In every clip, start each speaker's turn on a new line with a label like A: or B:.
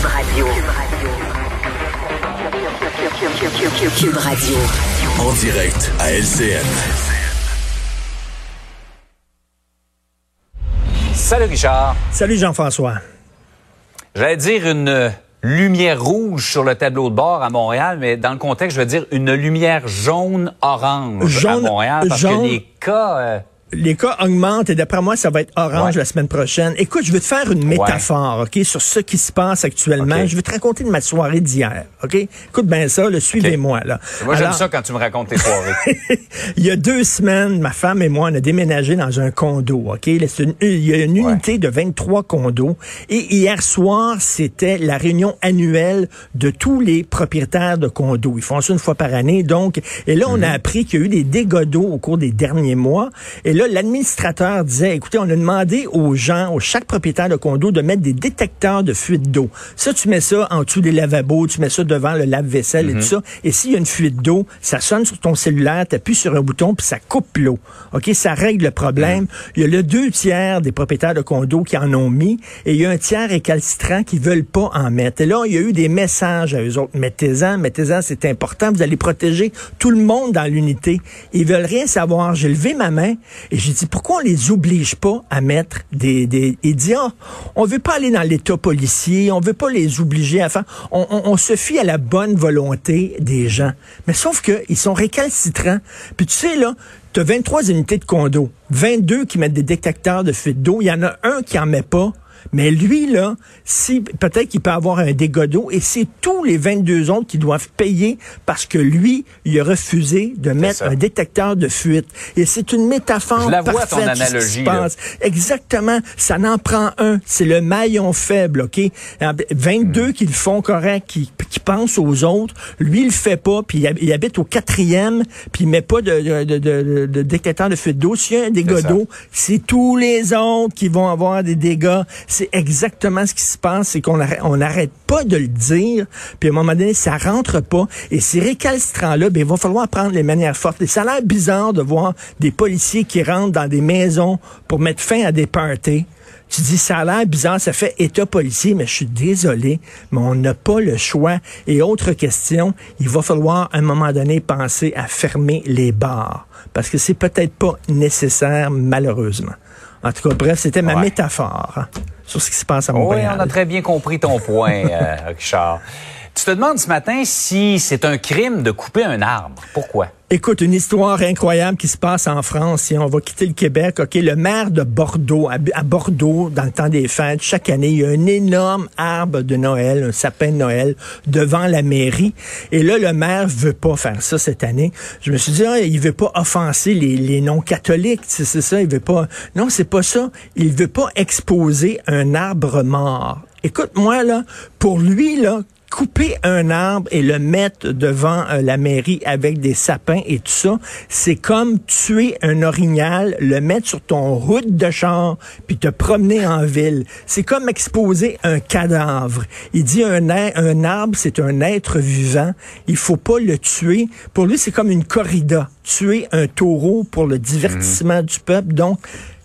A: Cube Radio. Cube Radio.
B: En direct à LCN.
C: Salut Richard.
D: Salut Jean-François.
C: J'allais dire une lumière rouge sur le tableau de bord à Montréal, mais dans le contexte, je veux dire une lumière jaune-orange à Montréal parce
D: jaune-
C: que les cas... euh,
D: Les cas augmentent et d'après moi, ça va être orange
C: Ouais.
D: la semaine prochaine. Écoute, je veux te faire une métaphore, OK, sur ce qui se passe actuellement. Je veux te raconter de ma soirée d'hier, OK? Écoute bien ça, là, suivez-moi, là.
C: moi, j'aime ça quand tu me racontes tes soirées.
D: il y a deux semaines, ma femme et moi, on a déménagé dans un condo, OK? Une- il y a une
C: Ouais.
D: unité de 23 condos. Et hier soir, c'était la réunion annuelle de tous les propriétaires de condos. Ils font ça une fois par année, donc. Et là, on a appris qu'il y a eu des dégâts d'eau au cours des derniers mois. Et là, l'administrateur disait, écoutez, on a demandé aux gens, aux chaque propriétaire de condo, de mettre des détecteurs de fuite d'eau. Ça, tu mets ça en dessous des lavabos, tu mets ça devant le lave-vaisselle et tout ça. Et s'il y a une fuite d'eau, ça sonne sur ton cellulaire, tu appuies sur un bouton, puis ça coupe l'eau. OK, ça règle le problème. Il y a le deux tiers des propriétaires de condos qui en ont mis, et il y a un tiers récalcitrant qui veulent pas en mettre. Et là, il y a eu des messages à eux autres. Mettez-en, mettez-en, c'est important. Vous allez protéger tout le monde dans l'unité. Ils veulent rien savoir. J'ai levé ma main et j'ai dit, pourquoi on les oblige pas à mettre des... des... Il dit, ah, on veut pas aller dans l'état policier, on veut pas les obliger à faire... On, on- se fie à la bonne volonté des gens. Mais sauf que ils sont récalcitrants. Puis tu sais, là, tu as 23 unités de condo, 22 qui mettent des détecteurs de fuite d'eau, il y en a un qui en met pas. Mais lui, là, si peut-être qu'il peut avoir un dégât d'eau et c'est tous les 22 autres qui doivent payer parce que lui, il a refusé de mettre un détecteur de fuite. Et c'est une métaphore
C: Je la vois,
D: parfaite
C: ton
D: de ce qui se
C: analogie, là.
D: passe. Exactement. Ça n'en prend un. C'est le maillon faible, OK? 22
C: Hmm.
D: qui le font correct, qui, qui pensent aux autres. Lui, il le fait pas, puis il, hab- il habite au quatrième, puis il met pas de, de, de, de- de détecteur de fuite d'eau. S'il y a un dégât d'eau, c'est tous les autres qui vont avoir des dégâts. C'est exactement ce qui se passe, c'est qu'on arrête, on n'arrête pas de le dire, puis à un moment donné, ça rentre pas. Et ces récalcitrants-là, ben, il va falloir prendre les manières fortes. Et ça a l'air bizarre de voir des policiers qui rentrent dans des maisons pour mettre fin à des parties. Tu dis, ça a l'air bizarre, ça fait état policier, mais je suis désolé, mais on n'a pas le choix. Et autre question, il va falloir à un moment donné penser à fermer les bars, parce que c'est peut-être pas nécessaire, malheureusement. En tout cas, bref, c'était ma
C: Ouais.
D: métaphore hein, sur ce qui se passe à
C: oui,
D: Montréal.
C: on a très bien compris ton point, euh, Richard. Tu te demandes ce matin si c'est un crime de couper un arbre. Pourquoi?
D: Écoute, une histoire incroyable qui se passe en France. Si on va quitter le Québec, OK, le maire de Bordeaux, à, Bordeaux, dans le temps des fêtes, chaque année, il y a un énorme arbre de Noël, un sapin de Noël, devant la mairie. Et là, le maire veut pas faire ça cette année. Je me suis dit, ah, il veut pas offenser les, les non-catholiques, c'est ça, il veut pas... Non, c'est pas ça. Il veut pas exposer un arbre mort. Écoute, moi, là, pour lui, là, couper un arbre et le mettre devant euh, la mairie avec des sapins et tout ça, c'est comme tuer un orignal, le mettre sur ton route de char, puis te promener en ville. C'est comme exposer un cadavre. Il dit un, un arbre, c'est un être vivant. Il faut pas le tuer. Pour lui, c'est comme une corrida. Tuer un taureau pour le divertissement du peuple. Donc,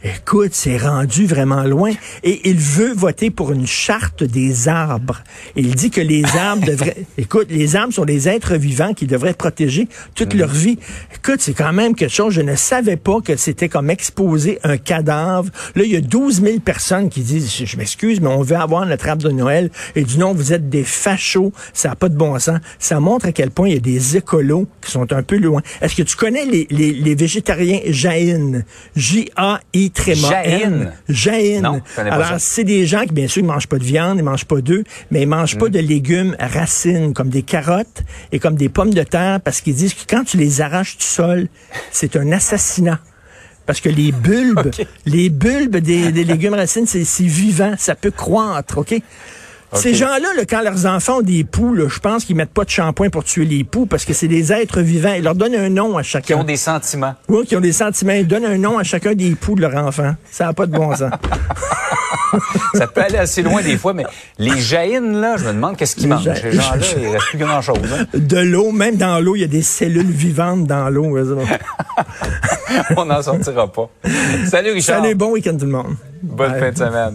D: Écoute, c'est rendu vraiment loin. Et il veut voter pour une charte des arbres. Il dit que les arbres devraient... Écoute, les arbres sont des êtres vivants qui devraient être protégés toute leur vie. Écoute, c'est quand même quelque chose. Je ne savais pas que c'était comme exposer un cadavre. Là, il y a 12 000 personnes qui disent, je, je m'excuse, mais on veut avoir notre arbre de Noël. Et du non, vous êtes des fachos. Ça n'a pas de bon sens. Ça montre à quel point il y a des écolos qui sont un peu loin. Est-ce que tu connais les, les, les végétariens jaïnes? J-A-I tréma.
C: Non, connais pas
D: Alors, c'est des gens qui, bien sûr, ils mangent pas de viande, ils mangent pas d'œufs, mais ils mangent
C: Mm.
D: pas de légumes racines, comme des carottes et comme des pommes de terre, parce qu'ils disent que quand tu les arraches du sol, c'est un assassinat. Parce que les bulbes, les bulbes des, des légumes racines, c'est vivant, ça peut croître, OK? Ces gens-là, là, quand leurs enfants ont des poux, là, je pense qu'ils mettent pas de shampoing pour tuer les poux parce que c'est des êtres vivants. Ils leur donnent un nom à
C: Qui
D: chacun.
C: ont des sentiments.
D: Oui, qui ont des sentiments. Ils donnent un nom à chacun des poux de leur enfant. Ça n'a pas de bon sens.
C: Ça peut aller assez loin des fois, mais les jaïnes, là, je me demande qu'est-ce qu'ils mangent.
D: ja-
C: Ces gens-là, il reste plus grand-chose. hein.
D: De l'eau, même dans l'eau, il y a des cellules vivantes dans l'eau.
C: On n'en sortira pas. Salut, Richard.
D: Salut, bon week-end tout le monde.
C: Bonne
D: Bye.
C: fin de semaine.